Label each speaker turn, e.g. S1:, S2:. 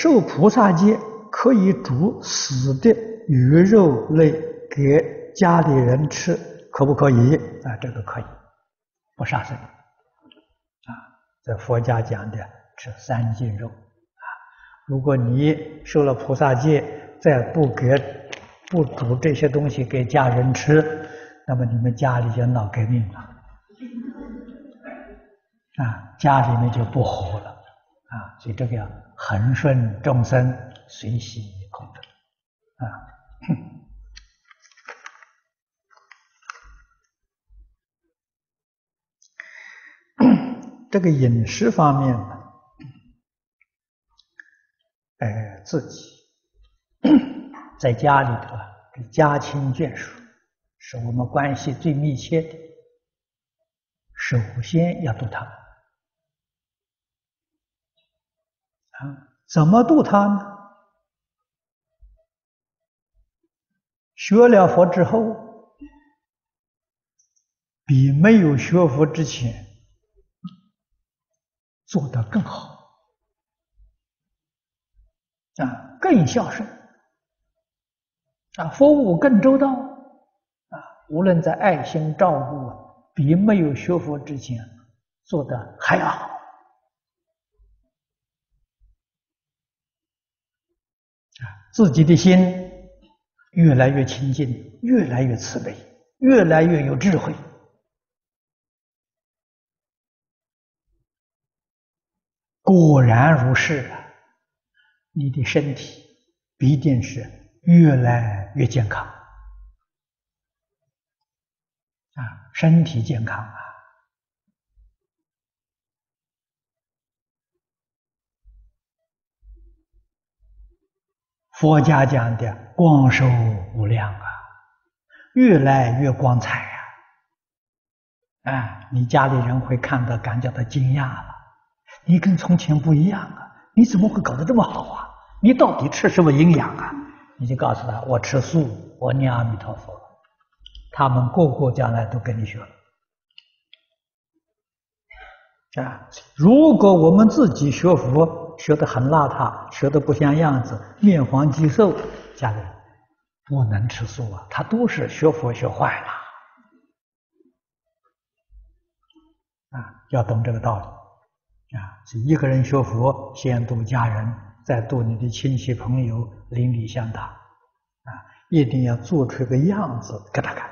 S1: 受菩萨戒可以煮死的鱼肉类给家里人吃，可不可以？啊，这个可以，不杀生。啊，在佛家讲的吃三净肉。啊，如果你受了菩萨戒，再不给不煮这些东西给家人吃，那么你们家里就闹革命了。啊，家里面就不和了。啊，所以这个要恒顺众生，随喜功德。啊，这个饮食方面呢，呃，自己在家里头啊，家亲眷属是我们关系最密切的，首先要度他。啊怎么度他呢？学了佛之后，比没有学佛之前做得更好啊，更孝顺啊，服务更周到啊，无论在爱心照顾，比没有学佛之前做得还要好。自己的心越来越清净，越来越慈悲，越来越有智慧。果然如是啊！你的身体必定是越来越健康啊！身体健康啊！佛家讲的光寿无量啊，越来越光彩呀！啊，你家里人会看到，感觉到惊讶了。你跟从前不一样啊！你怎么会搞得这么好啊？你到底吃什么营养啊？你就告诉他，我吃素，我念阿弥陀佛。他们个个将来都跟你学。啊，如果我们自己学佛，学得很邋遢，学得不像样子，面黄肌瘦，家人不能吃素啊！他都是学佛学坏了啊！要懂这个道理啊！是一个人学佛，先度家人，再度你的亲戚朋友，邻里乡党啊！一定要做出个样子给他看。